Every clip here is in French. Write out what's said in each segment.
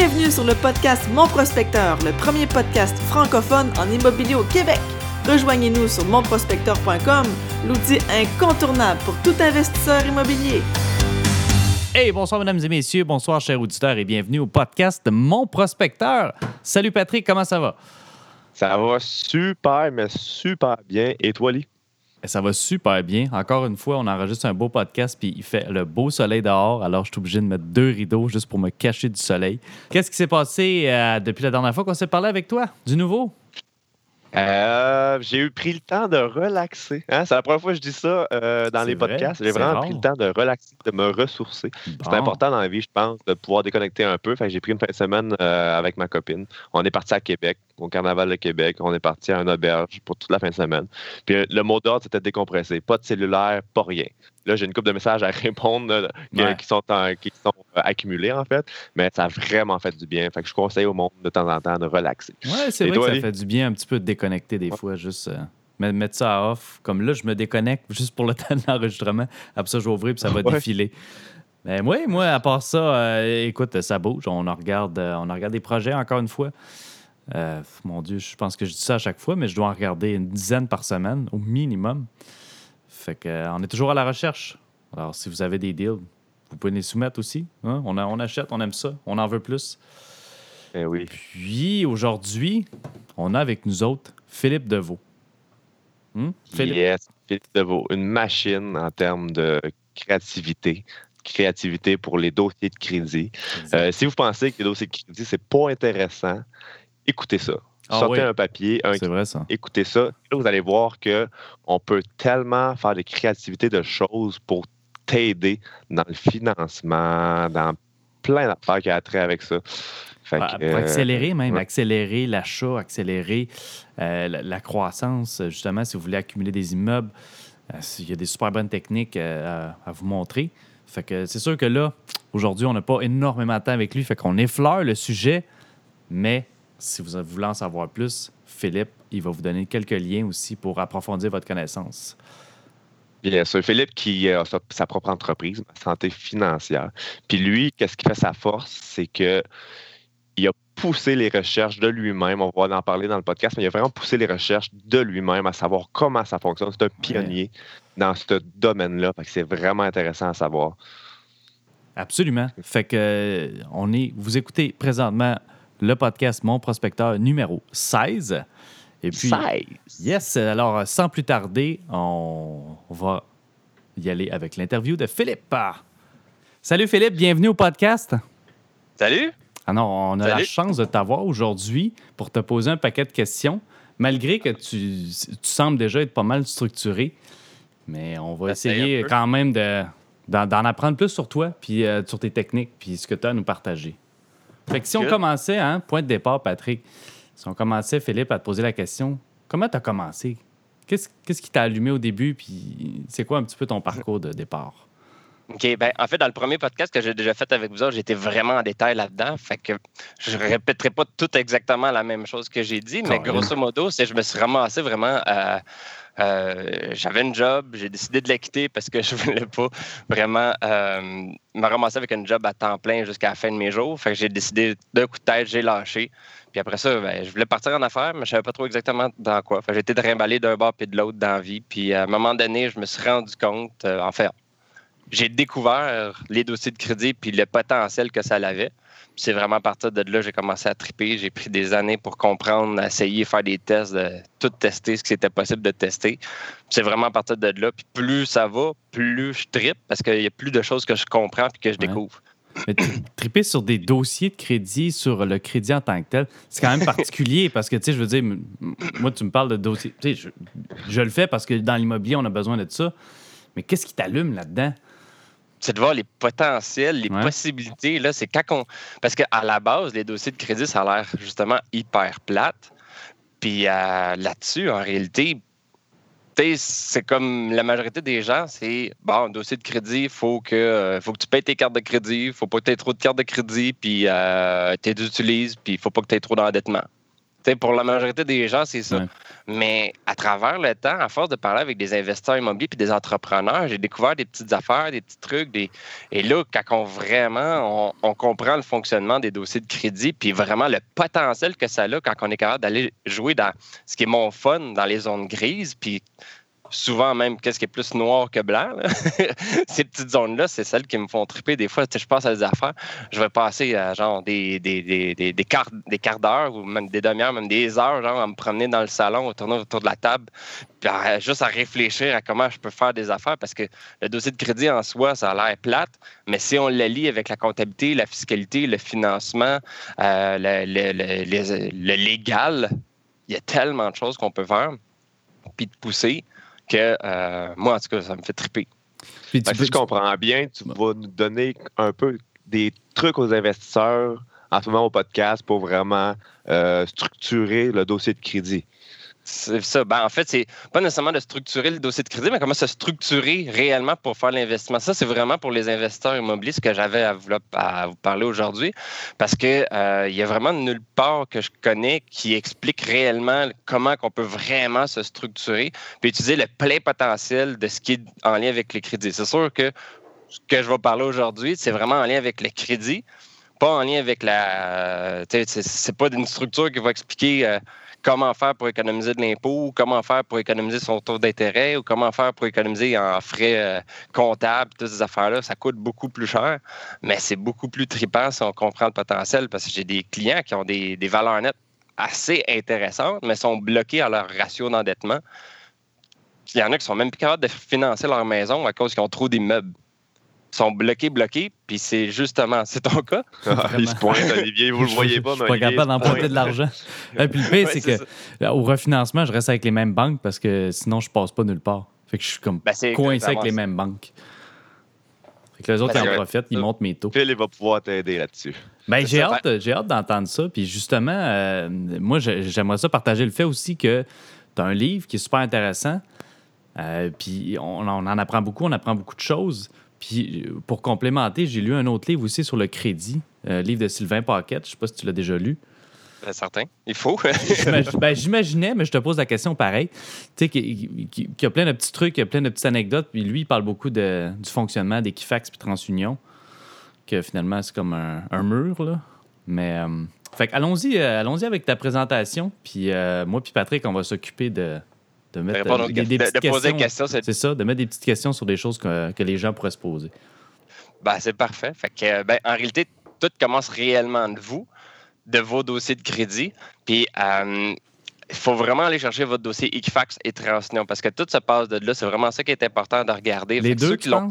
Bienvenue sur le podcast Mon Prospecteur, le premier podcast francophone en immobilier au Québec. Rejoignez-nous sur monprospecteur.com, l'outil incontournable pour tout investisseur immobilier. Hey, bonsoir mesdames et messieurs, bonsoir chers auditeurs et bienvenue au podcast Mon Prospecteur. Salut Patrick, comment ça va? Ça va super, mais super bien. Et toi, Lee? Ça va super bien. Encore une fois, on enregistre un beau podcast, puis il fait le beau soleil dehors, alors je suis obligé de mettre deux rideaux juste pour me cacher du soleil. Qu'est-ce qui s'est passé euh, depuis la dernière fois qu'on s'est parlé avec toi? Du nouveau? Euh, j'ai eu pris le temps de relaxer. Hein? C'est la première fois que je dis ça euh, dans les podcasts. J'ai vraiment pris le temps de relaxer, de me ressourcer. C'est important dans la vie, je pense, de pouvoir déconnecter un peu. j'ai pris une fin de semaine euh, avec ma copine. On est parti à Québec, au Carnaval de Québec. On est parti à une auberge pour toute la fin de semaine. Puis le mot d'ordre, c'était décompresser. Pas de cellulaire, pas rien. Là, j'ai une couple de messages à répondre euh, qui, sont, qui sont euh, accumulés, en fait. Mais ça a vraiment fait du bien. Fait que je conseille au monde de temps en temps de relaxer. Oui, c'est vrai que ça fait du bien un petit peu de déconnecter des fois, juste. Euh, mettre ça à off. Comme là, je me déconnecte juste pour le temps de l'enregistrement. Après ça, je vais ouvrir puis ça va défiler. Mais moi, moi, à part ça, écoute, ça bouge. On en regarde, on regarde des projets encore une fois. mon Dieu, je pense que je dis ça à chaque fois, mais je dois en regarder une dizaine par semaine au minimum. Fait que, euh, on est toujours à la recherche. Alors, si vous avez des deals, vous pouvez les soumettre aussi. Hein? On, on achète, on aime ça, on en veut plus. Eh oui. Puis aujourd'hui, on a avec nous autres Philippe Deveau. Hmm? Philippe? Yes, Philippe Deveau. Une machine en termes de créativité. Créativité pour les dossiers de crédit. Euh, si vous pensez que les dossiers de crédit, c'est pas intéressant, écoutez ça. Ah sortez un papier, un vrai, ça. écoutez ça. Là, vous allez voir qu'on peut tellement faire des créativités de choses pour t'aider dans le financement, dans plein d'affaires qui a trait avec ça. pour euh, accélérer même, accélérer l'achat, accélérer euh, la, croissance, justement, si vous voulez accumuler des immeubles, euh, il y a des super bonnes techniques à, à, vous montrer. Fait que c'est sûr que là, aujourd'hui, on n'a pas énormément de temps avec lui, fait qu'on effleure le sujet, mais si vous voulez en savoir plus, Philippe, il va vous donner quelques liens aussi pour approfondir votre connaissance. Bien sûr. Philippe qui a sa, propre entreprise, Santé financière. Puis lui, qu'est-ce qui fait sa force? C'est que il a poussé les recherches de lui-même. On va en parler dans le podcast, mais il a vraiment poussé les recherches de lui-même à savoir comment ça fonctionne. C'est un pionnier dans ce domaine-là. C'est vraiment intéressant à savoir. Absolument. Fait que on est, vous écoutez présentement le podcast Mon Prospecteur numéro 16. Et puis, 16. Yes, alors sans plus tarder, on va y aller avec l'interview de Philippe. Salut Philippe, bienvenue au podcast. Salut. Alors, ah on a la chance de t'avoir aujourd'hui pour te poser un paquet de questions, malgré que tu, sembles déjà être pas mal structuré. Mais on va essayer quand même d'en apprendre plus sur toi, puis euh, sur tes techniques, puis ce que tu as à nous partager. Fait que si on commençait, hein, point de départ, Patrick, si on commençait, Philippe, à te poser la question, comment tu as commencé? Qu'est-ce qui t'a allumé au début? Puis c'est quoi un petit peu ton parcours de départ? OK. Ben, en fait, dans le premier podcast que j'ai déjà fait avec vous j'étais vraiment en détail là-dedans. Fait que je répéterai pas tout exactement la même chose que j'ai dit, mais grosso modo, c'est je me suis ramassé vraiment à. Euh, j'avais une job, j'ai décidé de la quitter parce que je voulais pas vraiment euh, me ramasser avec un job à temps plein jusqu'à la fin de mes jours. Fait que j'ai décidé d'un coup de tête, j'ai lâché. Puis après ça, ben, je voulais partir en affaires, mais je savais pas trop exactement dans quoi. Fait que j'ai été trimballer d'un bord puis de l'autre dans la vie. Puis à un moment donné, je me suis rendu compte, euh, en fait, j'ai découvert les dossiers de crédit puis le potentiel que ça avait. C'est vraiment à partir de là que j'ai commencé à triper. J'ai pris des années pour comprendre, essayer, faire des tests, de tout tester ce qui était possible de tester. C'est vraiment à partir de là. Puis plus ça va, plus je tripe parce qu'il y a plus de choses que je comprends puis que je découvre. Mais triper sur des dossiers de crédit, sur le crédit en tant que tel, c'est quand même particulier parce que, tu sais, je veux dire, moi, tu me parles de dossiers. Tu sais, je, je le fais parce que dans l'immobilier, on a besoin de ça. Mais qu'est-ce qui t'allume là-dedans? C'est de voir les potentiels, les possibilités. Là, c'est quand on... Parce qu'à la base, les dossiers de crédit, ça a l'air justement hyper plate. Puis euh, là-dessus, en réalité, c'est comme la majorité des gens, c'est bon, dossier de crédit, il faut que, euh, faut que tu payes tes cartes de crédit, il faut pas que tu aies trop de cartes de crédit, puis euh, tu les utilises, puis il faut pas que tu aies trop d'endettement. Pour la majorité des gens, c'est ça. Mais à travers le temps, à force de parler avec des investisseurs immobiliers puis des entrepreneurs, j'ai découvert des petites affaires, des petits trucs. Des... Et là, quand on vraiment on, comprend le fonctionnement des dossiers de crédit, puis vraiment le potentiel que ça a quand on est capable d'aller jouer dans ce qui est mon fun, dans les zones grises, puis souvent même qu'est-ce qui est plus noir que blanc. Ces petites zones-là, c'est celles qui me font triper. Des fois, je passe à des affaires, je vais passer à des, des, des, des, des quarts, des d'heure ou même des demi-heures, même des heures, genre à me promener dans le salon, autour de la table, puis juste à réfléchir à comment je peux faire des affaires parce que le dossier de crédit en soi, ça a l'air plate, mais si on le lit avec la comptabilité, la fiscalité, le financement, euh, le, le, le légal, il y a tellement de choses qu'on peut faire puis de pousser que euh, moi, en tout cas, ça me fait triper. si je comprends bien, tu vas nous donner un peu des trucs aux investisseurs en ce moment au podcast pour vraiment euh, structurer le dossier de crédit. C'est ça. Ben, en fait, c'est pas nécessairement de structurer le dossier de crédit, mais comment se structurer réellement pour faire l'investissement. Ça, c'est vraiment pour les investisseurs immobiliers ce que j'avais à, vous parler aujourd'hui, parce qu'il euh, il y a vraiment nulle part que je connais qui explique réellement comment on peut vraiment se structurer puis utiliser le plein potentiel de ce qui est en lien avec les crédits. C'est sûr que ce que je vais parler aujourd'hui, c'est vraiment en lien avec le crédit, pas en lien avec la. C'est pas une structure qui va expliquer. Euh, comment faire pour économiser de l'impôt, comment faire pour économiser son taux d'intérêt ou comment faire pour économiser en frais euh, comptables, toutes ces affaires-là. Ça coûte beaucoup plus cher, mais c'est beaucoup plus trippant si on comprend le potentiel parce que j'ai des clients qui ont des, des valeurs nettes assez intéressantes, mais sont bloqués à leur ratio d'endettement. Il y en a qui sont même plus capables de financer leur maison à cause qu'ils ont trop d'immeubles sont bloqués, bloqués, puis c'est justement, c'est ton cas. Ah, il se pointe, Olivier, vous le voyez pas, mais. Je suis pas capable d'emprunter de l'argent. Et puis le pire, c'est que au refinancement, je reste avec les mêmes banques parce que sinon, je passe pas nulle part. Fait que je suis comme ben, coincé avec les mêmes banques. Fait que les autres, ben, ils en profitent, ils montent mes taux. Phil, il va pouvoir t'aider là-dessus. Ben, j'ai hâte, hâte d'entendre ça. Puis justement, euh, moi, j'aimerais ça partager le fait aussi que tu as un livre qui est super intéressant. Euh, puis on, on, en apprend beaucoup, on apprend beaucoup de choses. Puis pour complémenter, j'ai lu un autre livre aussi sur le crédit, un euh, livre de Sylvain Paquette. Je ne sais pas si tu l'as déjà lu. Ben, certain. Il faut. ben, J'imaginais, mais je te pose la question pareil. Tu sais, qu'il y a plein de petits trucs, il y a plein de petites anecdotes. Puis lui, il parle beaucoup de, du fonctionnement d'Equifax puis TransUnion, que finalement, c'est comme un, mur, là. Mais, euh, fait allons-y euh, allons avec ta présentation. Puis moi puis Patrick, on va s'occuper de, de mettre euh, des, petites questions. c'est ça, de mettre des petites questions sur des choses que, que les gens pourraient se poser. Ben, c'est parfait. Fait que, ben, en réalité, tout commence réellement de vous, de vos dossiers de crédit. Puis, euh, il faut vraiment aller chercher votre dossier Equifax et Transunion parce que tout se passe de là. C'est vraiment ça qui est important de regarder. Les deux, qui l'ont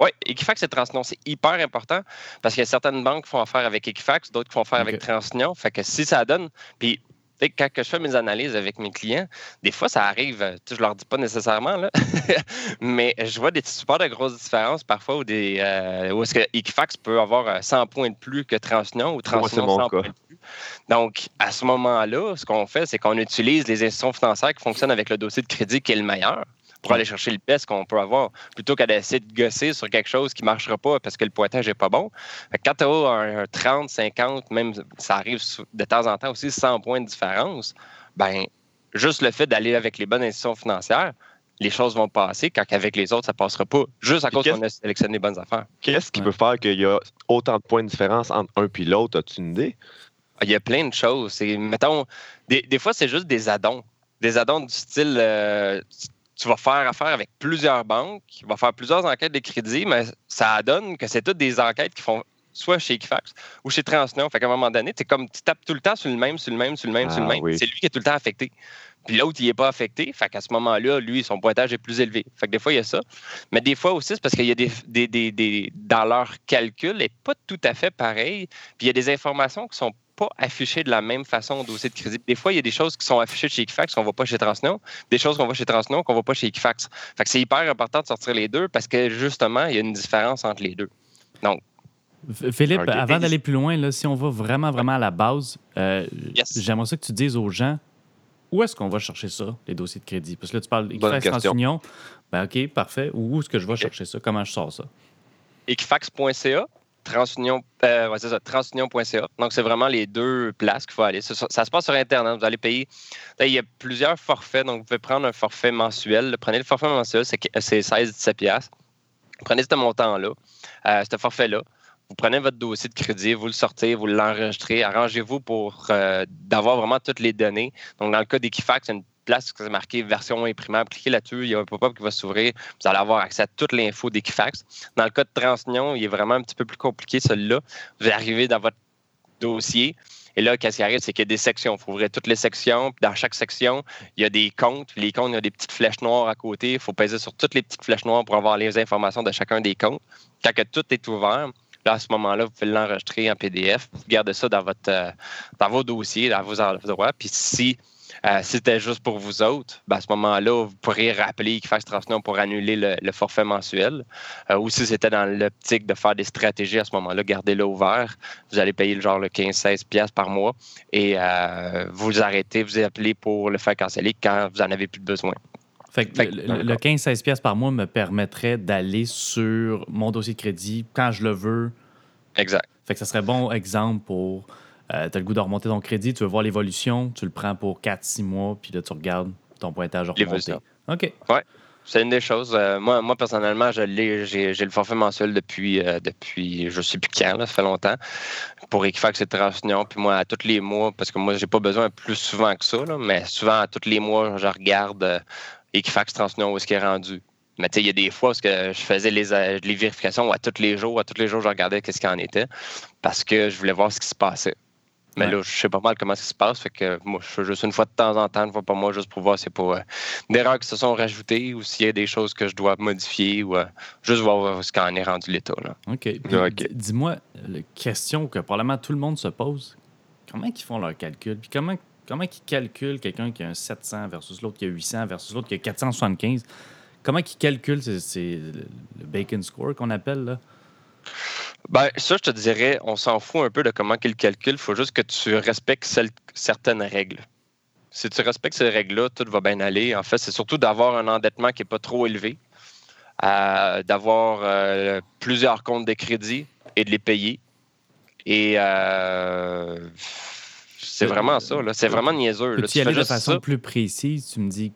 Oui, Equifax et Transunion, c'est hyper important parce qu'il y a certaines banques qui font affaire avec Equifax, d'autres qui font affaire avec Transunion. Fait que si ça donne, puis quand je fais mes analyses avec mes clients, des fois, ça arrive, euh, je ne leur dis pas nécessairement, là, mais je vois des super de grosses différences parfois où, des, euh, où est-ce que Equifax peut avoir 100 euh, points de plus que Transunion ou Transunion 100 points de plus. Donc, à ce moment-là, ce qu'on fait, c'est qu'on utilise les institutions financières qui fonctionnent avec le dossier de crédit qui est le meilleur pour aller chercher le best qu'on peut avoir, plutôt qu'à d'essayer de gosser sur quelque chose qui ne marchera pas parce que le pointage n'est pas bon. Quand tu as un, 30, 50, même ça arrive de temps en temps aussi 100 points de différence, ben juste le fait d'aller avec les bonnes institutions financières, les choses vont passer, quand avec les autres, ça ne passera pas, juste à cause qu'on a sélectionné les bonnes affaires. Qu'est-ce qui peut faire qu'il y a autant de points de différence entre un et l'autre? As-tu une idée? Il y a plein de choses. Mettons, des, des fois, c'est juste des addons. Des addons du style, euh, tu vas faire affaire avec plusieurs banques, tu vas faire plusieurs enquêtes de crédit, mais ça donne que c'est toutes des enquêtes qui font soit chez Equifax ou chez Transunion. Fait qu'à un moment donné, tu comme tu tapes tout le temps sur le même, sur le même, sur le même, sur le ah même. C'est lui qui est tout le temps affecté. Puis l'autre, il n'est pas affecté. Fait qu'à ce moment-là, lui, son pointage est plus élevé. Fait que des fois, il y a ça. Mais des fois aussi, c'est parce qu'il y a des, des, des, des, dans leur calcul, n'est pas tout à fait pareil. Puis il y a des informations qui sont pas affichées de la même façon au dossier de crédit. Des fois, il y a des choses qui sont affichées chez Equifax qu'on ne voit pas chez Transunion, des choses qu'on voit chez Transunion qu'on ne voit pas chez Equifax. Fait que c'est hyper important de sortir les deux parce que justement, il y a une différence entre les deux. Donc, Philippe, avant d'aller plus loin, là, si on va vraiment, vraiment à la base, euh, j'aimerais ça que tu dises aux gens où est-ce qu'on va chercher ça, les dossiers de crédit? Parce que là, tu parles Equifax TransUnion. Ben, OK, parfait. Où est-ce que je vais chercher ça? Comment je sors ça? Equifax.ca, transunion, euh, transunion.ca. Donc, c'est vraiment les deux places qu'il faut aller. Ça, se passe sur Internet. Vous allez payer. il y a plusieurs forfaits. Donc, vous pouvez prendre un forfait mensuel. Prenez le forfait mensuel, c'est 16-17$. Prenez ce montant-là, euh, ce forfait-là. Vous prenez votre dossier de crédit, vous le sortez, vous l'enregistrez. Arrangez-vous pour euh, d'avoir vraiment toutes les données. Donc, dans le cas d'Equifax, une place qui est marqué version imprimable. Cliquez là-dessus, il y a un pop-up qui va s'ouvrir. Vous allez avoir accès à toute l'info d'Equifax. Dans le cas de Transunion, il est vraiment un petit peu plus compliqué, celui-là. Vous arrivez dans votre dossier. Et là, qu'est-ce qui arrive, c'est qu'il y a des sections. Il faut ouvrir toutes les sections. Puis dans chaque section, il y a des comptes. les comptes, il y a des petites flèches noires à côté. Il faut peser sur toutes les petites flèches noires pour avoir les informations de chacun des comptes. Quand que tout est ouvert, Là, à ce moment-là, vous pouvez l'enregistrer en PDF. Vous gardez ça dans, votre, euh, dans vos dossiers, dans vos endroits. Puis si euh, si c'était juste pour vous autres, ben, à ce moment-là, vous pourriez rappeler Equifax Transunion pour annuler le, forfait mensuel. Euh, ou si c'était dans l'optique de faire des stratégies à ce moment-là, gardez-le ouvert. Vous allez payer le genre le 15-16$ par mois et euh, vous arrêtez, vous appelez pour le faire canceller quand vous n'en avez plus besoin. Fait le, 15-16$ par mois me permettrait d'aller sur mon dossier de crédit quand je le veux. Exact. Fait que ça serait bon exemple pour euh, tu as le goût de remonter ton crédit, tu veux voir l'évolution, tu le prends pour 4-6 mois, puis là, tu regardes ton pointage remonter. OK. Ouais. C'est une des choses. Euh, moi, moi, personnellement, j'ai, le forfait mensuel depuis, euh, depuis je ne sais plus quand, ça fait longtemps, pour Equifax et Transunion. Puis moi, à tous les mois, parce que moi, j'ai pas besoin plus souvent que ça, mais souvent, à tous les mois, je regarde Equifax Transunion où est-ce qu'il est rendu. Mais tu sais, il y a des fois où je faisais les, les vérifications à tous les jours, à tous les jours, je regardais qu'est-ce qu'il en était parce que je voulais voir ce qui se passait. Mais là, je sais pas mal comment ça se passe. Fait que moi, je fais juste une fois de temps en temps, une fois par mois, juste pour voir si c'est pas euh, des erreurs qui se sont rajoutées ou s'il y a des choses que je dois modifier ou euh, juste voir ce qu'en est rendu l'état. OK. Dis-moi, la question que probablement tout le monde se pose, comment ils font leur calcul? Puis comment, comment ils calculent quelqu'un qui a un 700 versus l'autre qui a 800 versus l'autre qui a 475? Comment ils calculent c'est le bacon score qu'on appelle là? Ben, ça, je te dirais, on s'en fout un peu de comment qu'il calcule. Il faut juste que tu respectes certaines règles. Si tu respectes ces règles-là, tout va bien aller. En fait, c'est surtout d'avoir un endettement qui n'est pas trop élevé, euh, d'avoir euh, plusieurs comptes de crédit et de les payer. Et euh, c'est vraiment ça. C'est vraiment niaiseux. tu y aller de façon plus précise? Tu me dis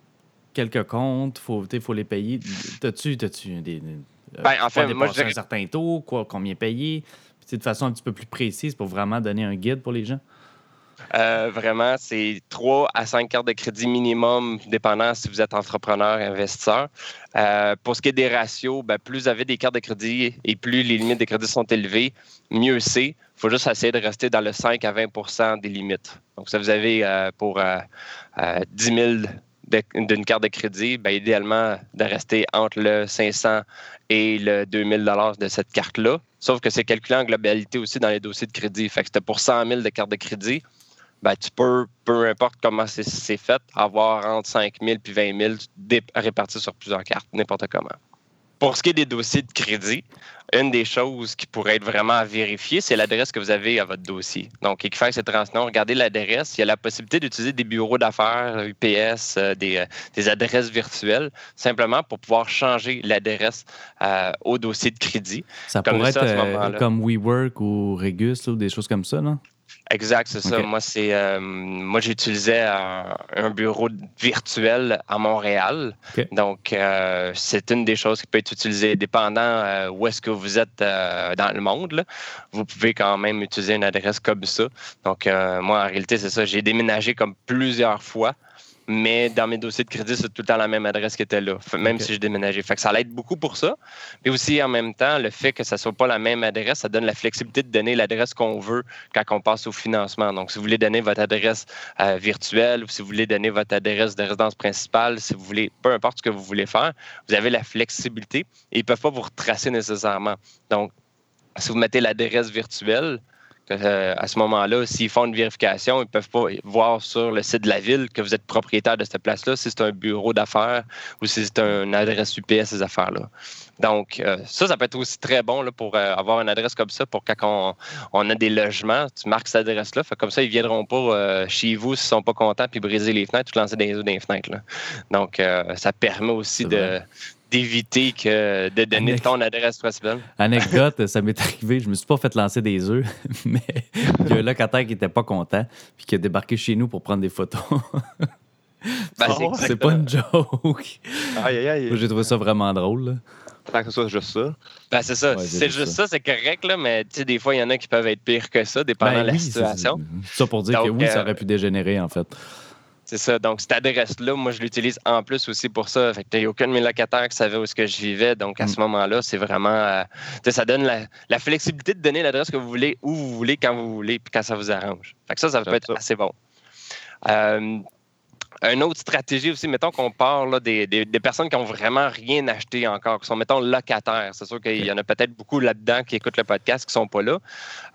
quelques comptes, il faut, les payer. T'as-tu des, euh, ben, en fait, moi, un certain taux, quoi, combien payer, de façon un petit peu plus précise pour vraiment donner un guide pour les gens? Euh, vraiment, c'est 3 à 5 cartes de crédit minimum, dépendant si vous êtes entrepreneur, investisseur. Euh, pour ce qui est des ratios, ben, plus vous avez des cartes de crédit et plus les limites de crédit sont élevées, mieux c'est. Il faut juste essayer de rester dans le 5 à 20% des limites. Donc, si vous avez pour 10 000 d'une carte de crédit, ben, idéalement, de rester entre le 500 et le 2000 de cette carte-là. Sauf que c'est calculé en globalité aussi dans les dossiers de crédit. Fait que c'était pour 100 000 de carte de crédit. Ben, tu peux, peu importe comment c'est fait, avoir entre 5 000 et 20 000 répartis sur plusieurs cartes, n'importe comment. Pour ce qui est des dossiers de crédit, une des choses qui pourrait être vraiment à vérifier, c'est l'adresse que vous avez à votre dossier. Donc, Equifax et Transnom, regardez l'adresse. Il y a la possibilité d'utiliser des bureaux d'affaires, UPS, euh, euh, des, adresses virtuelles, simplement pour pouvoir changer l'adresse euh, au dossier de crédit. Ça pourrait être comme WeWork ou Regus ou des choses comme ça, non? Exact, c'est ça. Moi, c'est euh, moi j'utilisais un, bureau virtuel à Montréal. Donc, euh, c'est une des choses qui peut être utilisée, dépendant euh, où est-ce que vous êtes dans le monde. Vous pouvez quand même utiliser une adresse comme ça. Donc, moi, en réalité, c'est ça. J'ai déménagé comme plusieurs fois mais dans mes dossiers de crédit, c'est tout le temps la même adresse qui était là, même si j'ai déménagé. Fait que ça l'aide beaucoup pour ça. Mais aussi, en même temps, le fait que ça ne soit pas la même adresse, ça donne la flexibilité de donner l'adresse qu'on veut quand on passe au financement. Donc, si vous voulez donner votre adresse euh, virtuelle ou si vous voulez donner votre adresse de résidence principale, si vous voulez, peu importe ce que vous voulez faire, vous avez la flexibilité et ils ne peuvent pas vous retracer nécessairement. Donc, si vous mettez l'adresse virtuelle, à ce moment-là, s'ils font une vérification, ils ne peuvent pas voir sur le site de la ville que vous êtes propriétaire de cette place-là, si c'est un bureau d'affaires ou si c'est une adresse UPS, ces affaires-là. Donc, euh, ça, ça peut être aussi très bon là, pour euh, avoir une adresse comme ça pour quand on, a des logements. Tu marques cette adresse-là. Comme ça, ils ne viendront pas chez vous s'ils ne sont pas contents puis briser les fenêtres ou lancer des œufs dans les fenêtres. Donc, ça permet aussi de, d'éviter que de donner ton adresse principale. Anecdote, ça m'est arrivé, je me suis pas fait lancer des œufs, mais il y a un locataire qui était pas content puis qui a débarqué chez nous pour prendre des photos. Ben, c'est pas une joke. J'ai trouvé ça vraiment drôle. Tant que ce soit juste ça. Ben, c'est ça. c'est juste ça, c'est correct, là, mais des fois, il y en a qui peuvent être pires que ça, dépendant ben de la situation. C'est ça pour dire que oui, ça euh, aurait pu dégénérer, en fait. C'est ça. Donc, cette adresse-là, moi, je l'utilise en plus aussi pour ça. Fait que il n'y a aucun de mes locataires qui savait où est-ce que je vivais. Donc, à mm. ce moment-là, c'est vraiment. Euh, ça donne la, flexibilité de donner l'adresse que vous voulez, où vous voulez, quand vous voulez, puis quand ça vous arrange. Fait que ça, ça peut être assez bon. Euh, une autre stratégie aussi, mettons qu'on parle des, personnes qui n'ont vraiment rien acheté encore, qui sont, mettons, locataires. C'est sûr qu'il y en a peut-être beaucoup là-dedans qui écoutent le podcast qui ne sont pas là.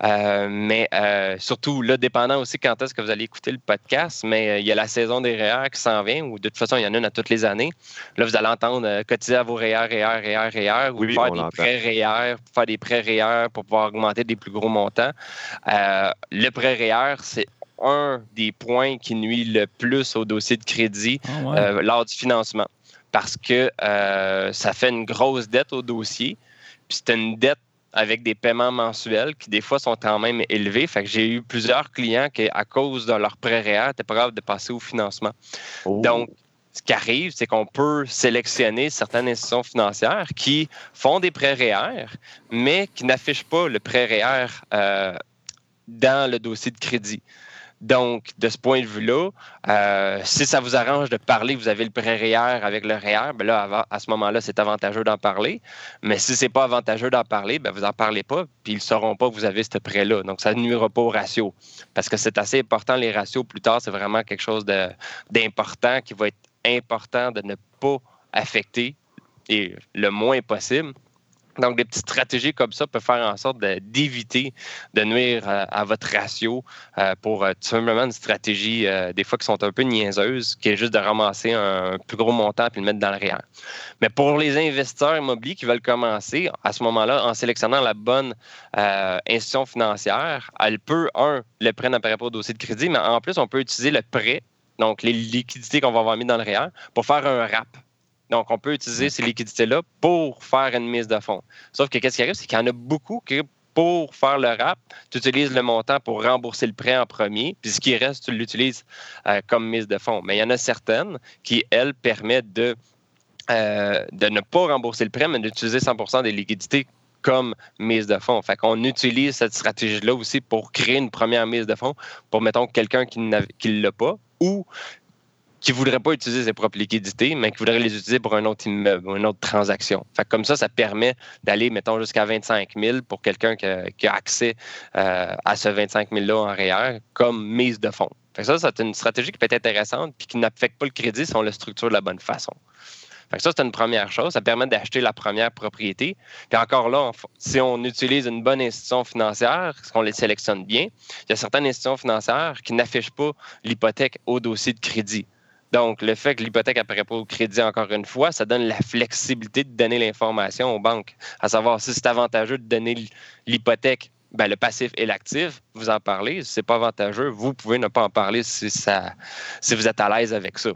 Euh, mais euh, surtout, là, dépendant aussi quand est-ce que vous allez écouter le podcast, mais euh, il y a la saison des REER qui s'en vient, ou de toute façon, il y en a une à toutes les années. Là, vous allez entendre cotiser à vos REER, REER, REER, REER, ou faire des prêts REER, faire des prêts REER pour pouvoir augmenter des plus gros montants. le prêt REER, c'est un des points qui nuit le plus au dossier de crédit ah euh, lors du financement. Parce que euh, ça fait une grosse dette au dossier. Puis c'est une dette avec des paiements mensuels qui, des fois, sont quand même élevés. Fait que j'ai eu plusieurs clients qui, à cause de leur prêt réel, n'étaient pas capables de passer au financement. Oh. Donc, ce qui arrive, c'est qu'on peut sélectionner certaines institutions financières qui font des prêts REER, mais qui n'affichent pas le prêt REER euh, dans le dossier de crédit. Donc, de ce point de vue-là, euh, si ça vous arrange de parler, vous avez le prêt REER avec le REER, ben là, à ce moment-là, c'est avantageux d'en parler. Mais si c'est pas avantageux d'en parler, ben vous n'en parlez pas, puis ils ne sauront pas que vous avez ce prêt-là. Donc, ça ne nuira pas au ratio. Parce que c'est assez important, les ratios, plus tard, c'est vraiment quelque chose d'important qui va être important de ne pas affecter le moins possible donc, des petites stratégies comme ça peuvent faire en sorte d'éviter de, nuire à, votre ratio euh, pour euh, tout simplement une stratégie, euh, des fois, qui sont un peu niaiseuses, qui est juste de ramasser un, plus gros montant et le mettre dans le réel. Mais pour les investisseurs immobiliers qui veulent commencer, à ce moment-là, en sélectionnant la bonne institution financière, elle peut, un, le prêt n'apparaît pas au dossier de crédit, mais en plus, on peut utiliser le prêt, donc les liquidités qu'on va avoir mis dans le réel, pour faire un RAP. Donc, on peut utiliser ces liquidités-là pour faire une mise de fonds. Sauf que qu'est-ce qui arrive, c'est qu'il y en a beaucoup qui, pour faire le RAP, tu utilises le montant pour rembourser le prêt en premier, puis ce qui reste, tu l'utilises euh, comme mise de fonds. Mais il y en a certaines qui, elles, permettent de, euh, de ne pas rembourser le prêt, mais d'utiliser 100% des liquidités comme mise de fonds. Fait qu'on utilise cette stratégie-là aussi pour créer une première mise de fonds pour, mettons, quelqu'un qui ne l'a pas ou qui ne voudrait pas utiliser ses propres liquidités, mais qui voudrait les utiliser pour un autre immeuble une autre transaction. Fait comme ça, ça permet d'aller, mettons, jusqu'à 25 000 pour quelqu'un qui, a accès euh, à ce 25 000-là en REER comme mise de fonds. Fait ça, c'est une stratégie qui peut être intéressante puis qui n'affecte pas le crédit si on le structure de la bonne façon. Ça, c'est une première chose. Ça permet d'acheter la première propriété. Puis encore là, si on utilise une bonne institution financière, qu'on les sélectionne bien, il y a certaines institutions financières qui n'affichent pas l'hypothèque au dossier de crédit. Donc, le fait que l'hypothèque apparaît pas au crédit encore une fois, ça donne la flexibilité de donner l'information aux banques, à savoir si c'est avantageux de donner l'hypothèque ben, le passif et l'actif, vous en parlez. Si ce n'est pas avantageux, vous pouvez ne pas en parler si, ça, si vous êtes à l'aise avec ça.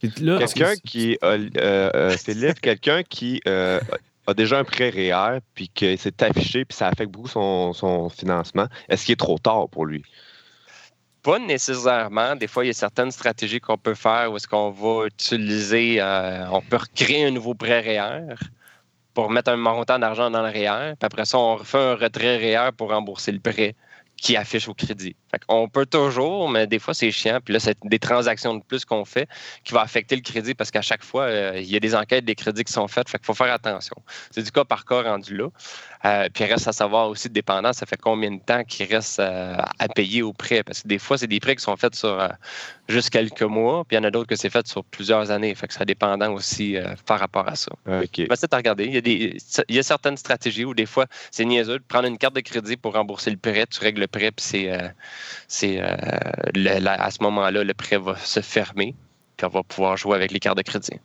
Quelqu'un qui, euh, euh, Philippe, quelqu'un qui euh, a déjà un prêt réel, puis que c'est affiché, puis ça affecte beaucoup son, son financement, est-ce qu'il est trop tard pour lui? Pas nécessairement. Des fois, il y a certaines stratégies qu'on peut faire où est-ce qu'on va utiliser, euh, on peut recréer un nouveau prêt REER pour mettre un montant d'argent dans le REER, puis après ça, on refait un retrait REER pour rembourser le prêt qui affiche au crédit. On peut toujours, mais des fois, c'est chiant. Puis là, c'est des transactions de plus qu'on fait qui va affecter le crédit parce qu'à chaque fois, euh, il y a des enquêtes des crédits qui sont faites. Fait qu'il faut faire attention. C'est du cas par cas rendu là. Euh, puis il reste à savoir aussi, dépendant, ça fait combien de temps qu'il reste euh, à payer au prêt? Parce que des fois, c'est des prêts qui sont faits sur juste quelques mois, puis il y en a d'autres que c'est fait sur plusieurs années. Fait que ça dépendant aussi par rapport à ça. OK. c'est à regarder. Il y, a des, il y a certaines stratégies où des fois, c'est niaiseux de prendre une carte de crédit pour rembourser le prêt. Tu règles le prêt, puis c'est c'est euh, à ce moment-là, le prêt va se fermer, puis on va pouvoir jouer avec les cartes de crédit.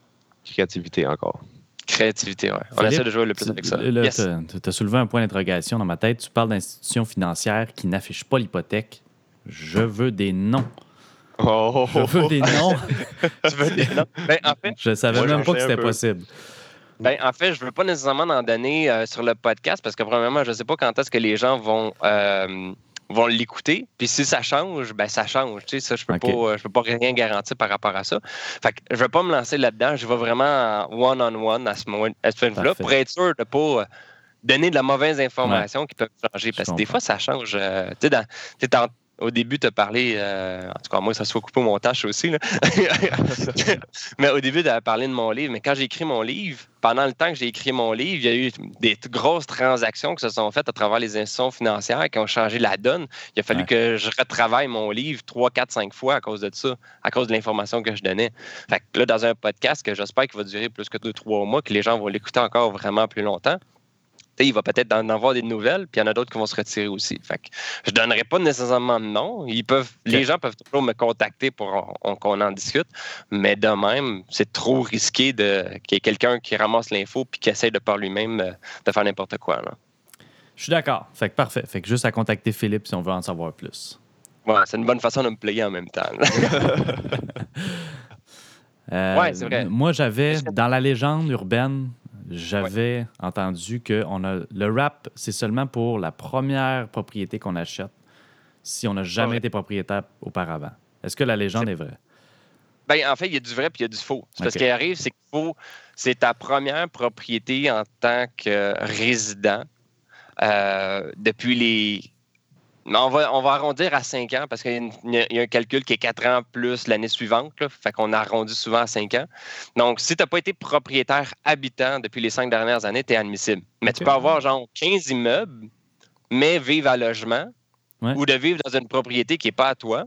Créativité encore. Créativité, oui. On essaie de jouer le plus avec ça. Tu as soulevé un point d'interrogation dans ma tête. Tu parles d'institutions financières qui n'affichent pas l'hypothèque. Je veux des noms. Oh. Je veux des noms. tu veux des noms? Ben, en fait, je savais même pas que c'était possible. Ben, en fait, je ne veux pas nécessairement en donner euh, sur le podcast parce que, premièrement, je ne sais pas quand est-ce que les gens vont, euh, vont l'écouter. Puis si ça change, ben ça change. Tu sais, ça, je peux, pas, peux pas rien garantir par rapport à ça. Fait que je vais pas me lancer là-dedans. Je vais vraiment one-on-one à ce moment-là pour être sûr de pas donner de la mauvaise information qui peut changer. Parce que des fois, ça change. tu sais, dans, au début, tu as parlé, euh, en tout cas, moi, ça se fait couper au montage aussi. mais au début, tu as parlé de mon livre. Mais quand j'ai écrit mon livre, pendant le temps que j'ai écrit mon livre, il y a eu des grosses transactions qui se sont faites à travers les institutions financières qui ont changé la donne. Il a fallu que je retravaille mon livre trois, quatre, cinq fois à cause de ça, à cause de l'information que je donnais. Fait que là, dans un podcast que j'espère qu'il va durer plus que deux, trois mois, que les gens vont l'écouter encore vraiment plus longtemps, il va peut-être en avoir des nouvelles, puis il y en a d'autres qui vont se retirer aussi. Fait que je ne donnerai pas nécessairement de nom. Ils peuvent, Les gens peuvent toujours me contacter pour qu'on en discute, mais de même, c'est trop risqué qu'il y ait quelqu'un qui ramasse l'info puis qui essaie de par lui-même euh, de faire n'importe quoi. Je suis d'accord. Fait que parfait. Fait que juste à contacter Philippe si on veut en savoir plus. Ouais, c'est une bonne façon de me player en même temps. Euh, ouais, c'est vrai. Moi, j'avais, dans la légende urbaine, j'avais entendu que on a, le rap, c'est seulement pour la première propriété qu'on achète si on n'a jamais été propriétaire auparavant. Est-ce que la légende est, vraie? Ben, en fait, il y a du vrai puis il y a du faux. Ce qui arrive, c'est que c'est ta première propriété en tant que résident euh, depuis les on va, on va arrondir à 5 ans parce qu'il y, a un calcul qui est 4 ans plus l'année suivante. fait qu'on arrondit souvent à 5 ans. Donc, si tu n'as pas été propriétaire habitant depuis les 5 dernières années, tu es admissible. Mais tu peux avoir genre 15 immeubles, mais vivre à logement ou de vivre dans une propriété qui n'est pas à toi.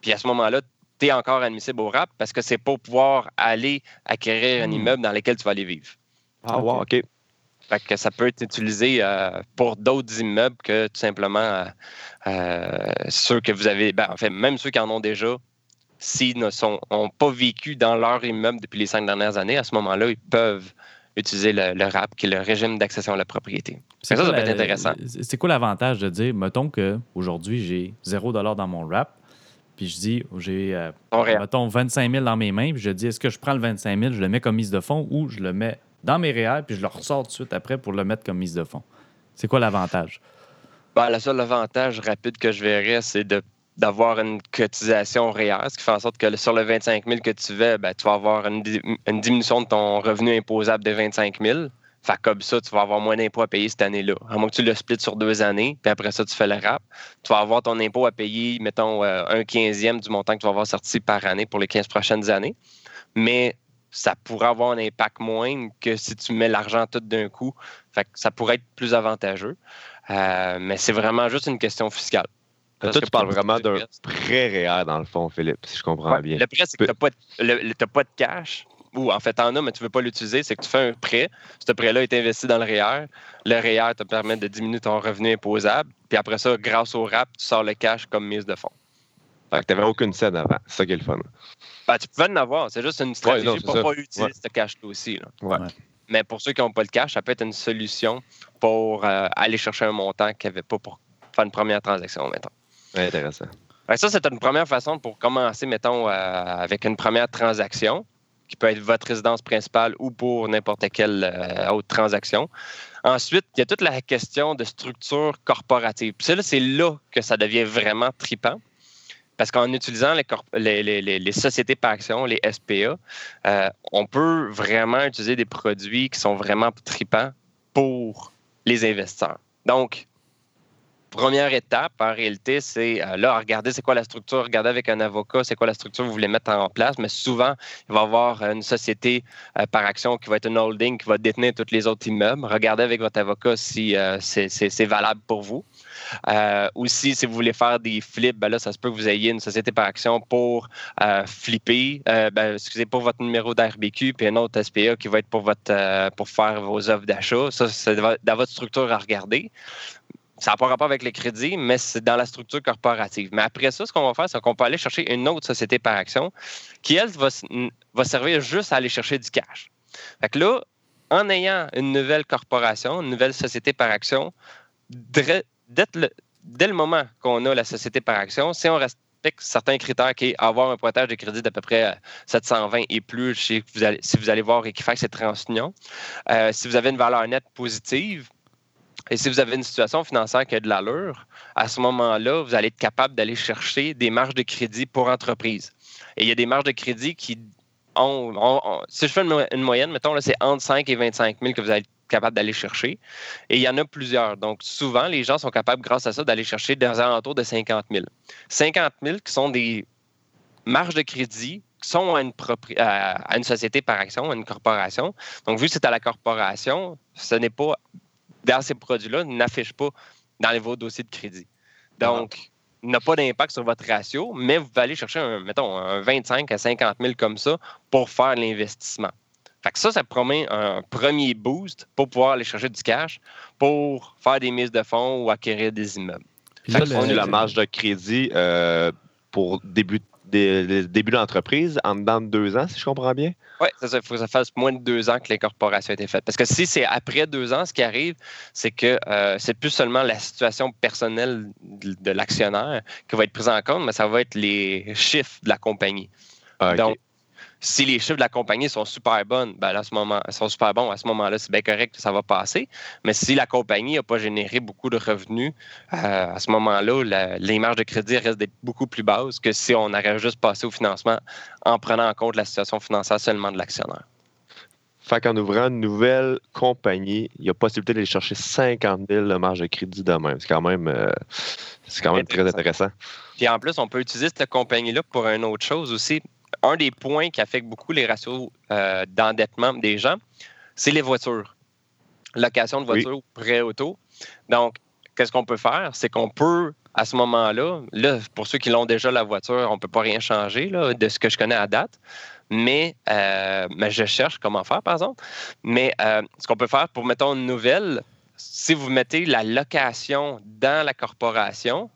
Puis à ce moment-là, tu es encore admissible au RAP parce que c'est pour pouvoir aller acquérir un hmm. immeuble dans lequel tu vas aller vivre. Ah, wow, OK. Fait que ça peut être utilisé euh, pour d'autres immeubles que tout simplement euh, euh, ceux que vous avez. Ben, en fait, même ceux qui en ont déjà, s'ils n'ont pas vécu dans leur immeuble depuis les cinq dernières années, à ce moment-là, ils peuvent utiliser le, RAP, qui est le régime d'accession à la propriété. ça, ça peut être intéressant. C'est quoi l'avantage de dire, mettons qu'aujourd'hui, j'ai 0 dans mon RAP, puis je dis, j'ai, mettons, 25 000 dans mes mains, puis je dis, est-ce que je prends le 25 000, je le mets comme mise de fonds ou je le mets dans mes réels, puis je le ressors tout de suite après pour le mettre comme mise de fond. C'est quoi l'avantage? Ben, le seul avantage rapide que je verrais, c'est d'avoir une cotisation réelle, ce qui fait en sorte que sur le 25 000 que tu veux, ben, tu vas avoir une, diminution de ton revenu imposable de 25 000. Fait comme ça, tu vas avoir moins d'impôts à payer cette année-là. À moins que tu le splits sur deux années, puis après ça, tu fais le rap. Tu vas avoir ton impôt à payer, mettons, euh, un quinzième du montant que tu vas avoir sorti par année pour les 15 prochaines années. Mais ça pourrait avoir un impact moindre que si tu mets l'argent tout d'un coup. Fait que ça pourrait être plus avantageux. Euh, mais c'est vraiment juste une question fiscale. toi, tu parles vraiment d'un prêt réel, dans le fond, Philippe, si je comprends bien. Le prêt, c'est que tu n'as pas, de cash, ou en fait, en as, mais tu ne veux pas l'utiliser. C'est que tu fais un prêt. Ce prêt-là est investi dans le REER. Le REER te permet de diminuer ton revenu imposable. Puis après ça, grâce au RAP, tu sors le cash comme mise de fonds. Fait que tu n'avais aucune scène avant. C'est ça qui est le fun. Ben, tu pouvais en avoir. C'est juste une stratégie pour ne pas utiliser ce cash-là aussi. Mais pour ceux qui n'ont pas le cash, ça peut être une solution pour euh, aller chercher un montant qu'ils n'avaient pas pour faire une première transaction, mettons. intéressant. ça, c'est une première façon pour commencer, mettons, euh, avec une première transaction, qui peut être votre résidence principale ou pour n'importe quelle euh, autre transaction. Ensuite, il y a toute la question de structure corporative. Puis là, c'est là que ça devient vraiment tripant. Parce qu'en utilisant les, sociétés par action, les SPA, euh, on peut vraiment utiliser des produits qui sont vraiment tripants pour les investisseurs. Donc, première étape, en réalité, c'est euh, là, regarder c'est quoi la structure, regarder avec un avocat, c'est quoi la structure que vous voulez mettre en place. Mais souvent, il va y avoir une société euh, par action qui va être une holding qui va détenir tous les autres immeubles. Regardez avec votre avocat si c'est valable pour vous. Euh, aussi, si vous voulez faire des flips, ben là, ça se peut que vous ayez une société par action pour euh, flipper, euh, ben, excusez, pour votre numéro d'RBQ, puis un autre SPA qui va être pour, votre, pour faire vos offres d'achat. Ça, c'est dans votre structure à regarder. Ça n'a pas rapport avec les crédits, mais c'est dans la structure corporative. Mais après ça, ce qu'on va faire, c'est qu'on peut aller chercher une autre société par action qui, elle, va, servir juste à aller chercher du cash. Fait que là, en ayant une nouvelle corporation, une nouvelle société par action, dès le, moment qu'on a la société par action, si on respecte certains critères qui est avoir un pointage de crédit d'à peu près 720 et plus si vous allez, si vous allez voir Equifax et. Euh, si vous avez une valeur nette positive, et si vous avez une situation financière qui a de l'allure, à ce moment-là, vous allez être capable d'aller chercher des marges de crédit pour entreprise. Et il y a des marges de crédit qui ont, si je fais une, moyenne, mettons, c'est entre 5 et 25 000 que vous allez être capable d'aller chercher. Et il y en a plusieurs. Donc, souvent, les gens sont capables, grâce à ça, d'aller chercher des alentours de 50 000. 50 000 qui sont des marges de crédit qui sont à une, à une société par action, à une corporation. Donc, vu que c'est à la corporation, ce n'est pas dans ces produits-là n'affiche pas dans les, vos dossiers de crédit. Donc, n'a pas d'impact sur votre ratio, mais vous allez chercher, un, mettons, un 25 à 50 000 comme ça pour faire l'investissement. Fait que ça, ça promet un premier boost pour pouvoir aller chercher du cash pour faire des mises de fonds ou acquérir des immeubles. Là, la marge de crédit euh, pour débuter des, début d'entreprise en dedans de deux ans, si je comprends bien? Oui, il faut que ça fasse moins de deux ans que l'incorporation a été faite. Parce que si c'est après deux ans, ce qui arrive, c'est que euh, c'est plus seulement la situation personnelle de, l'actionnaire qui va être prise en compte, mais ça va être les chiffres de la compagnie. Ah, Donc, si les chiffres de la compagnie sont super bonnes, ben à ce moment, sont super bons, à ce moment-là, c'est bien correct que ça va passer. Mais si la compagnie n'a pas généré beaucoup de revenus, euh, à ce moment-là, les marges de crédit restent beaucoup plus basses que si on aurait juste passé au financement en prenant en compte la situation financière seulement de l'actionnaire. Fait qu'en ouvrant une nouvelle compagnie, il y a possibilité d'aller chercher 50 000 de marge de crédit de même. C'est quand même, euh, c'est quand même très intéressant. Puis en plus, on peut utiliser cette compagnie-là pour une autre chose aussi un des points qui affecte beaucoup les ratios euh, d'endettement des gens, c'est les voitures. Location de voitures pré auto. Donc, qu'est-ce qu'on peut faire? C'est qu'on peut, à ce moment-là, là, pour ceux qui l'ont déjà la voiture, on ne peut pas rien changer là, de ce que je connais à date. Mais, euh, mais je cherche comment faire, par exemple. Mais euh, ce qu'on peut faire pour, mettons, une nouvelle, si vous mettez la location dans la corporation,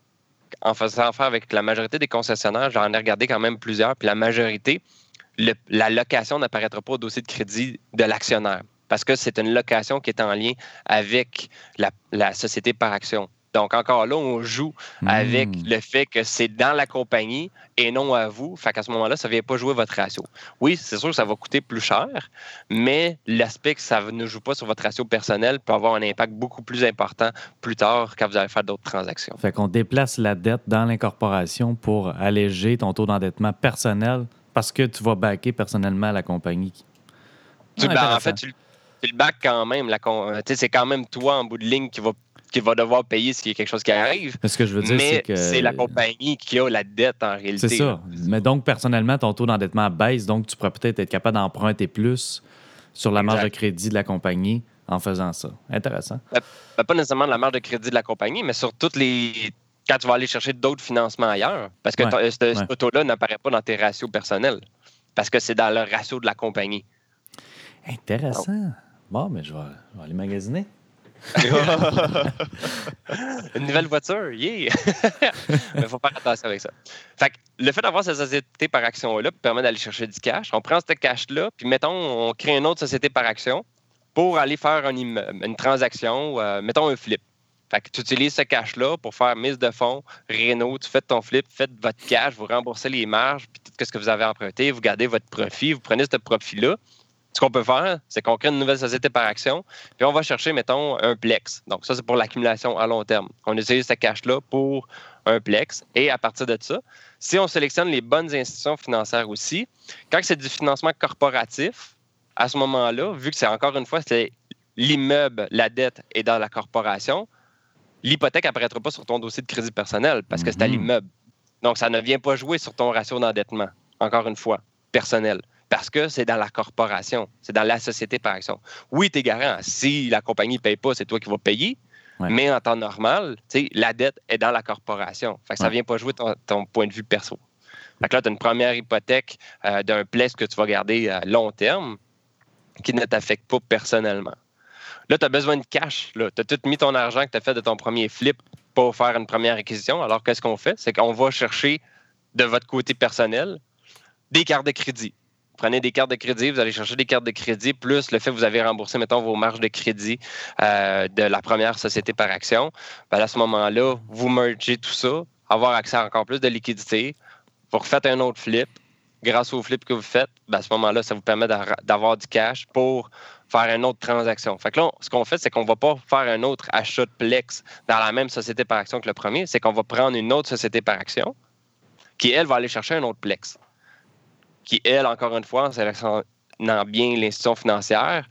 en faisant affaire avec la majorité des concessionnaires, j'en ai regardé quand même plusieurs, puis la majorité, la location n'apparaîtra pas au dossier de crédit de l'actionnaire parce que c'est une location qui est en lien avec la société par action. Donc, encore là, on joue avec hmm. le fait que c'est dans la compagnie et non à vous. Fait qu'à ce moment-là, ça ne vient pas jouer votre ratio. Oui, c'est sûr que ça va coûter plus cher, mais l'aspect que ça ne joue pas sur votre ratio personnel peut avoir un impact beaucoup plus important plus tard quand vous allez faire d'autres transactions. Fait qu'on déplace la dette dans l'incorporation pour alléger ton taux d'endettement personnel parce que tu vas backer personnellement la compagnie. Ben, en fait, tu, le back quand même. C'est quand même toi en bout de ligne qui va qui va devoir payer s'il y a quelque chose qui arrive. Ce que je veux dire, c'est que. C'est la compagnie qui a la dette en réalité. C'est ça. Mais donc, personnellement, ton taux d'endettement baisse, donc tu pourrais peut-être être capable d'emprunter plus sur la marge de crédit de la compagnie en faisant ça. Intéressant. Ben, pas nécessairement de la marge de crédit de la compagnie, mais sur toutes les. Quand tu vas aller chercher d'autres financements ailleurs, parce que ce taux-là n'apparaît pas dans tes ratios personnels, parce que c'est dans le ratio de la compagnie. Intéressant. Bon, mais je vais aller magasiner. Une nouvelle voiture, yeah! Il faut faire attention avec ça. Fait le fait d'avoir cette société par action-là permet d'aller chercher du cash. On prend ce cash-là, puis mettons, on crée une autre société par action pour aller faire une transaction, euh, mettons un flip. Fait que tu utilises ce cash-là pour faire mise de fonds, réno, tu fais ton flip, faites votre cash, vous remboursez les marges, puis tout ce que vous avez emprunté, vous gardez votre profit, vous prenez ce profit-là, ce qu'on peut faire, c'est qu'on crée une nouvelle société par action, puis on va chercher, mettons, un plex. Donc, ça, c'est pour l'accumulation à long terme. On utilise ce cash-là pour un plex. Et à partir de ça, si on sélectionne les bonnes institutions financières aussi, quand c'est du financement corporatif, à ce moment-là, vu que c'est encore une fois, c'est l'immeuble, la dette est dans la corporation, l'hypothèque n'apparaîtra pas sur ton dossier de crédit personnel parce que c'est à mhm. l'immeuble. Donc, ça ne vient pas jouer sur ton ratio d'endettement, encore une fois, personnel parce que c'est dans la corporation, c'est dans la société par action. Oui, tu es garant. Si la compagnie ne paye pas, c'est toi qui vas payer. Mais en temps normal, la dette est dans la corporation. ça ne vient pas jouer ton, point de vue perso. là, tu as une première hypothèque euh, d'un place que tu vas garder à long terme qui ne t'affecte pas personnellement. Là, tu as besoin de cash. Tu as tout mis ton argent que tu as fait de ton premier flip pour faire une première acquisition. Alors, qu'est-ce qu'on fait? C'est qu'on va chercher de votre côté personnel des cartes de crédit prenez des cartes de crédit, vous allez chercher des cartes de crédit, plus le fait que vous avez remboursé, mettons, vos marges de crédit euh, de la première société par action. Ben, à ce moment-là, vous mergez tout ça. avoir accès à encore plus de liquidité. Vous refaites un autre flip. Grâce au flip que vous faites, ben, à ce moment-là, ça vous permet d'avoir du cash pour faire une autre transaction. Fait que là, ce qu'on fait, c'est qu'on ne va pas faire un autre achat de Plex dans la même société par action que le premier, c'est qu'on va prendre une autre société par action qui, elle, va aller chercher un autre Plex. Qui, elle, encore une fois, en sélectionnant bien l'institution financière,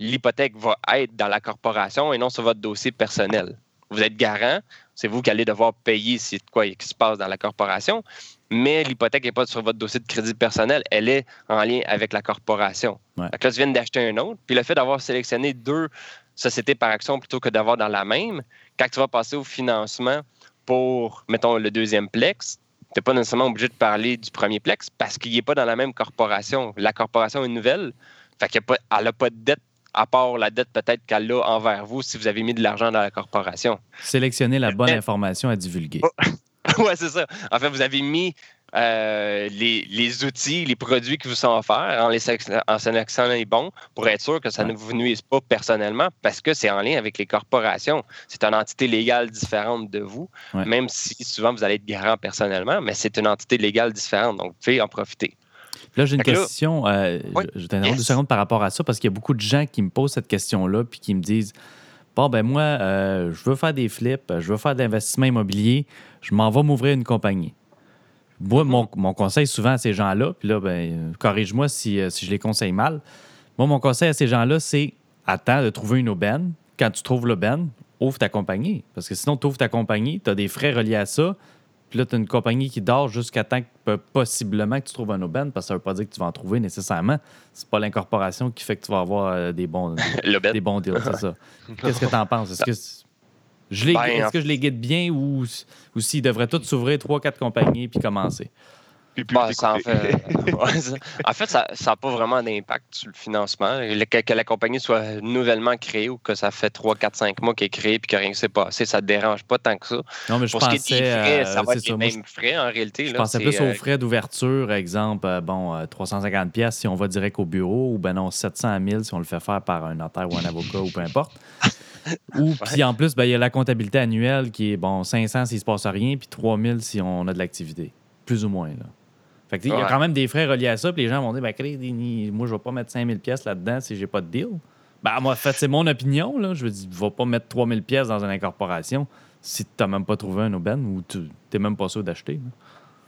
l'hypothèque va être dans la corporation et non sur votre dossier personnel. Vous êtes garant, c'est vous qui allez devoir payer si quoi qui se passe dans la corporation, mais l'hypothèque n'est pas sur votre dossier de crédit personnel, elle est en lien avec la corporation. Ouais. là, tu viens d'acheter un autre, puis le fait d'avoir sélectionné deux sociétés par action plutôt que d'avoir dans la même, quand tu vas passer au financement pour, mettons, le deuxième plex, n'es pas nécessairement obligé de parler du premier plex parce qu'il n'est pas dans la même corporation. La corporation est nouvelle, fait qu'elle n'a pas de dette à part la dette peut-être qu'elle a envers vous si vous avez mis de l'argent dans la corporation. Sélectionner la bonne information à divulguer. oui, c'est ça. En fait, vous avez mis euh, les, outils, les produits qui vous sont offerts en, les en sélectionnant les bons pour être sûr que ça ne vous nuise pas personnellement parce que c'est en lien avec les corporations. C'est une entité légale différente de vous, même si souvent vous allez être garant personnellement, mais c'est une entité légale différente. Donc, vous pouvez en profiter. Là, j'ai une question. Euh, je vais yes. deux secondes par rapport à ça parce qu'il y a beaucoup de gens qui me posent cette question-là puis qui me disent Bon, ben moi, euh, je veux faire des flips, je veux faire de l'investissement immobilier, je m'en vais m'ouvrir une compagnie. Moi, mon, mon, conseil souvent à ces gens-là, puis là, ben, corrige-moi si, euh, si, je les conseille mal. Moi, mon conseil à ces gens-là, c'est attends de trouver une aubaine. Quand tu trouves l'aubaine, ouvre ta compagnie. Parce que sinon, tu ouvres ta compagnie, tu as des frais reliés à ça. Puis là, tu as une compagnie qui dort jusqu'à temps que possiblement que tu trouves un aubaine, parce que ça ne veut pas dire que tu vas en trouver nécessairement. C'est pas l'incorporation qui fait que tu vas avoir euh, des bons, des bons deals, c'est ça. Qu'est-ce que tu en penses? Est-ce que, est-ce que je les guide bien ou, ou s'ils devraient tous s'ouvrir trois, quatre compagnies puis commencer? Bah, en, fait, ça n'a pas vraiment d'impact sur le financement. Que, la compagnie soit nouvellement créée ou que ça fait 3, 4, 5 mois qu'elle est créée et que rien ne s'est passé, ça ne dérange pas tant que ça. Non, mais je Pour pensais, ce qui est des frais, ça va être les mêmes frais en réalité. Je pensais plus aux euh, frais d'ouverture, exemple, euh, bon, 350$ euh, si on va direct au bureau ou ben non, 700 000 si on le fait faire par un notaire ou un avocat ou peu importe. Ou puis en plus, ben, il y a la comptabilité annuelle qui est bon 500 s'il ne se passe rien, puis 3000 si on a de l'activité. Plus ou moins. Là. Fait que, il y a quand même des frais reliés à ça. Puis les gens vont dire, ben, moi, je vais pas mettre 5000 pièces là-dedans si j'ai pas de deal. Ben, moi, fait, c'est mon opinion. Là. Je veux dire, vais pas mettre 3000 pièces dans une incorporation si tu n'as même pas trouvé un aubaine ou tu n'es même pas sûr d'acheter.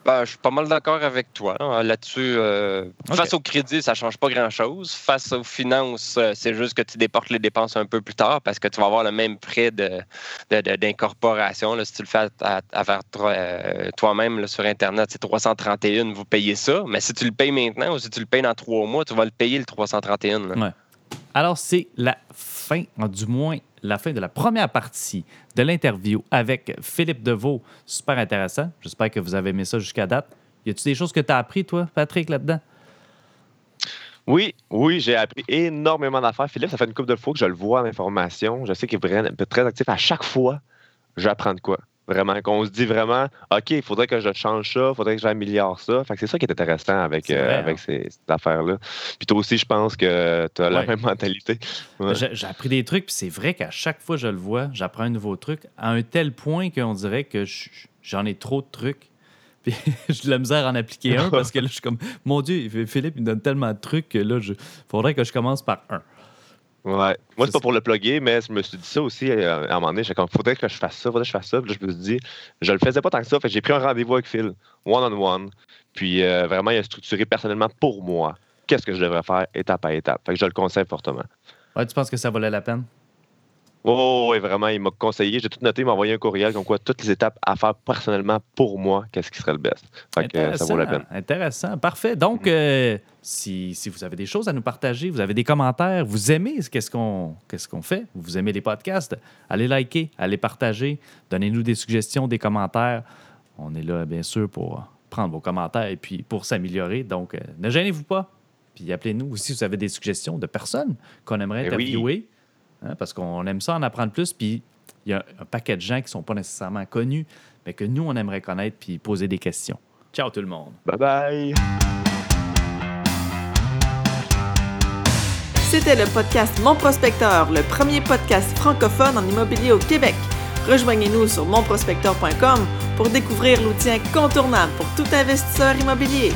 Ben, je suis pas mal d'accord avec toi là-dessus. Euh, face au crédit, ça change pas grand-chose. Face aux finances, euh, c'est juste que tu déportes les dépenses un peu plus tard parce que tu vas avoir le même prêt d'incorporation. De, si tu le fais à, euh, toi-même sur Internet, c'est 331, vous payez ça. Mais si tu le payes maintenant ou si tu le payes dans trois mois, tu vas le payer le 331. Alors, c'est la fin, du moins la fin de la première partie de l'interview avec Philippe Deveau. Super intéressant. J'espère que vous avez aimé ça jusqu'à date. Y a-t-il des choses que tu as appris, toi, Patrick, là-dedans? Oui, oui, j'ai appris énormément d'affaires. Philippe, ça fait une couple de fois que je le vois en information. Je sais qu'il est très actif. À chaque fois, j'apprends de quoi. Vraiment, qu'on se dit vraiment, OK, il faudrait que je change ça, il faudrait que j'améliore ça. Fait que c'est ça qui est intéressant avec, euh, avec hein. ces, cette affaire-là. Puis toi aussi, je pense que tu as la même mentalité. J'ai appris des trucs, puis c'est vrai qu'à chaque fois que je le vois, j'apprends un nouveau truc, à un tel point qu'on dirait que j'en ai trop de trucs. Puis j'ai de la misère à en appliquer un parce que là, je suis comme, mon Dieu, Philippe, il me donne tellement de trucs que là, il faudrait que je commence par un. Ouais. Moi, c'est pas pour le plugger, mais je me suis dit ça aussi euh, à un moment donné. J'ai comme, faudrait que je fasse ça, faudrait que je fasse ça. Puis là, je me suis dit, je le faisais pas tant que ça. Fait j'ai pris un rendez-vous avec Phil, one-on-one. Puis euh, vraiment, il a structuré personnellement pour moi qu'est-ce que je devrais faire étape à étape. Fait que je le conseille fortement. Ouais, tu penses que ça valait la peine? Oh, oui, vraiment, il m'a conseillé. J'ai tout noté, il m'a envoyé un courriel comme quoi toutes les étapes à faire personnellement pour moi, qu'est-ce qui serait le best. Fait que ça vaut la peine. Intéressant, parfait. Donc, mm-hmm. euh, si, si, vous avez des choses à nous partager, vous avez des commentaires, vous aimez qu'est-ce qu'on qu'est-ce qu'on fait, vous aimez les podcasts, allez liker, allez partager, donnez-nous des suggestions, des commentaires. On est là, bien sûr, pour prendre vos commentaires et puis pour s'améliorer. Donc, euh, ne gênez-vous pas. Puis appelez-nous aussi si vous avez des suggestions de personnes qu'on aimerait eh interviewer. Hein, parce qu'on aime ça en apprendre plus. Puis il y a un paquet de gens qui ne sont pas nécessairement connus, mais que nous, on aimerait connaître puis poser des questions. Ciao tout le monde. Bye bye. C'était le podcast Mon Prospecteur, le premier podcast francophone en immobilier au Québec. Rejoignez-nous sur monprospecteur.com pour découvrir l'outil incontournable pour tout investisseur immobilier.